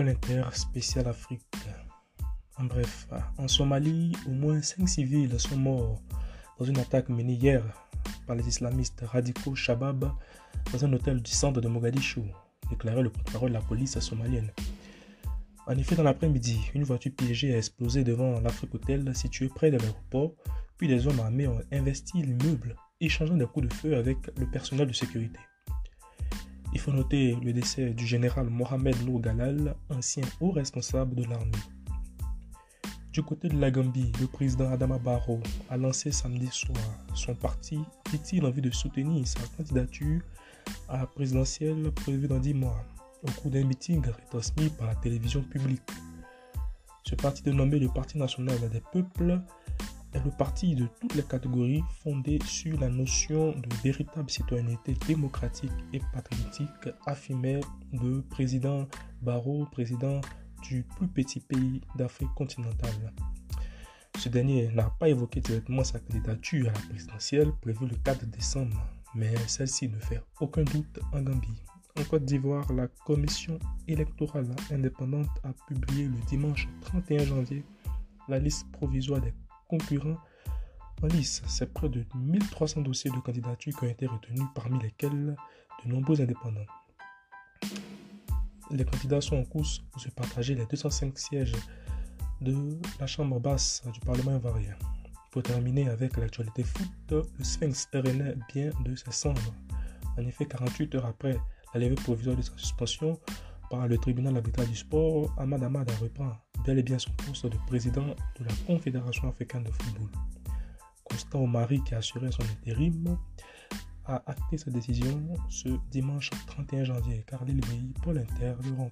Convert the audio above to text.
Inter spécial Afrique. En bref, en Somalie, au moins 5 civils sont morts dans une attaque menée hier par les islamistes radicaux Shabab dans un hôtel du centre de Mogadiscio, déclarait le porte-parole de la police somalienne. En effet, dans l'après-midi, une voiture piégée a explosé devant l'Afrique Hotel situé près de l'aéroport, puis des hommes armés ont investi l'immeuble, échangeant des coups de feu avec le personnel de sécurité. Il faut noter le décès du général Mohamed Nour Galal, ancien haut responsable de l'armée. Du côté de la Gambie, le président Adama Barrow a lancé samedi soir son parti, dit-il envie de soutenir sa candidature à la présidentielle prévue dans 10 mois, au cours d'un meeting retransmis par la télévision publique? Ce parti dénommé le Parti national des peuples le parti de toutes les catégories fondé sur la notion de véritable citoyenneté démocratique et patriotique, affirmait le président Barrow, président du plus petit pays d'Afrique continentale. Ce dernier n'a pas évoqué directement sa candidature à la présidentielle prévue le 4 décembre, mais celle-ci ne fait aucun doute en Gambie. En Côte d'Ivoire, la commission électorale indépendante a publié le dimanche 31 janvier la liste provisoire des concurrents en lice. C'est près de 1300 dossiers de candidature qui ont été retenus, parmi lesquels de nombreux indépendants. Les candidats sont en course pour se partager les 205 sièges de la Chambre basse du Parlement ivoirien. Pour terminer avec l'actualité foot, le Sphinx RN bien de ses cendres. En effet, 48 heures après la provisoire de sa suspension par le tribunal arbitral du sport, Ahmad Ahmad reprend bel et bien son poste de président de la Confédération africaine de football. Constant Omari, qui a assuré son intérim, a acté sa décision ce dimanche 31 janvier. Carly Louis, Paul Inter, le rond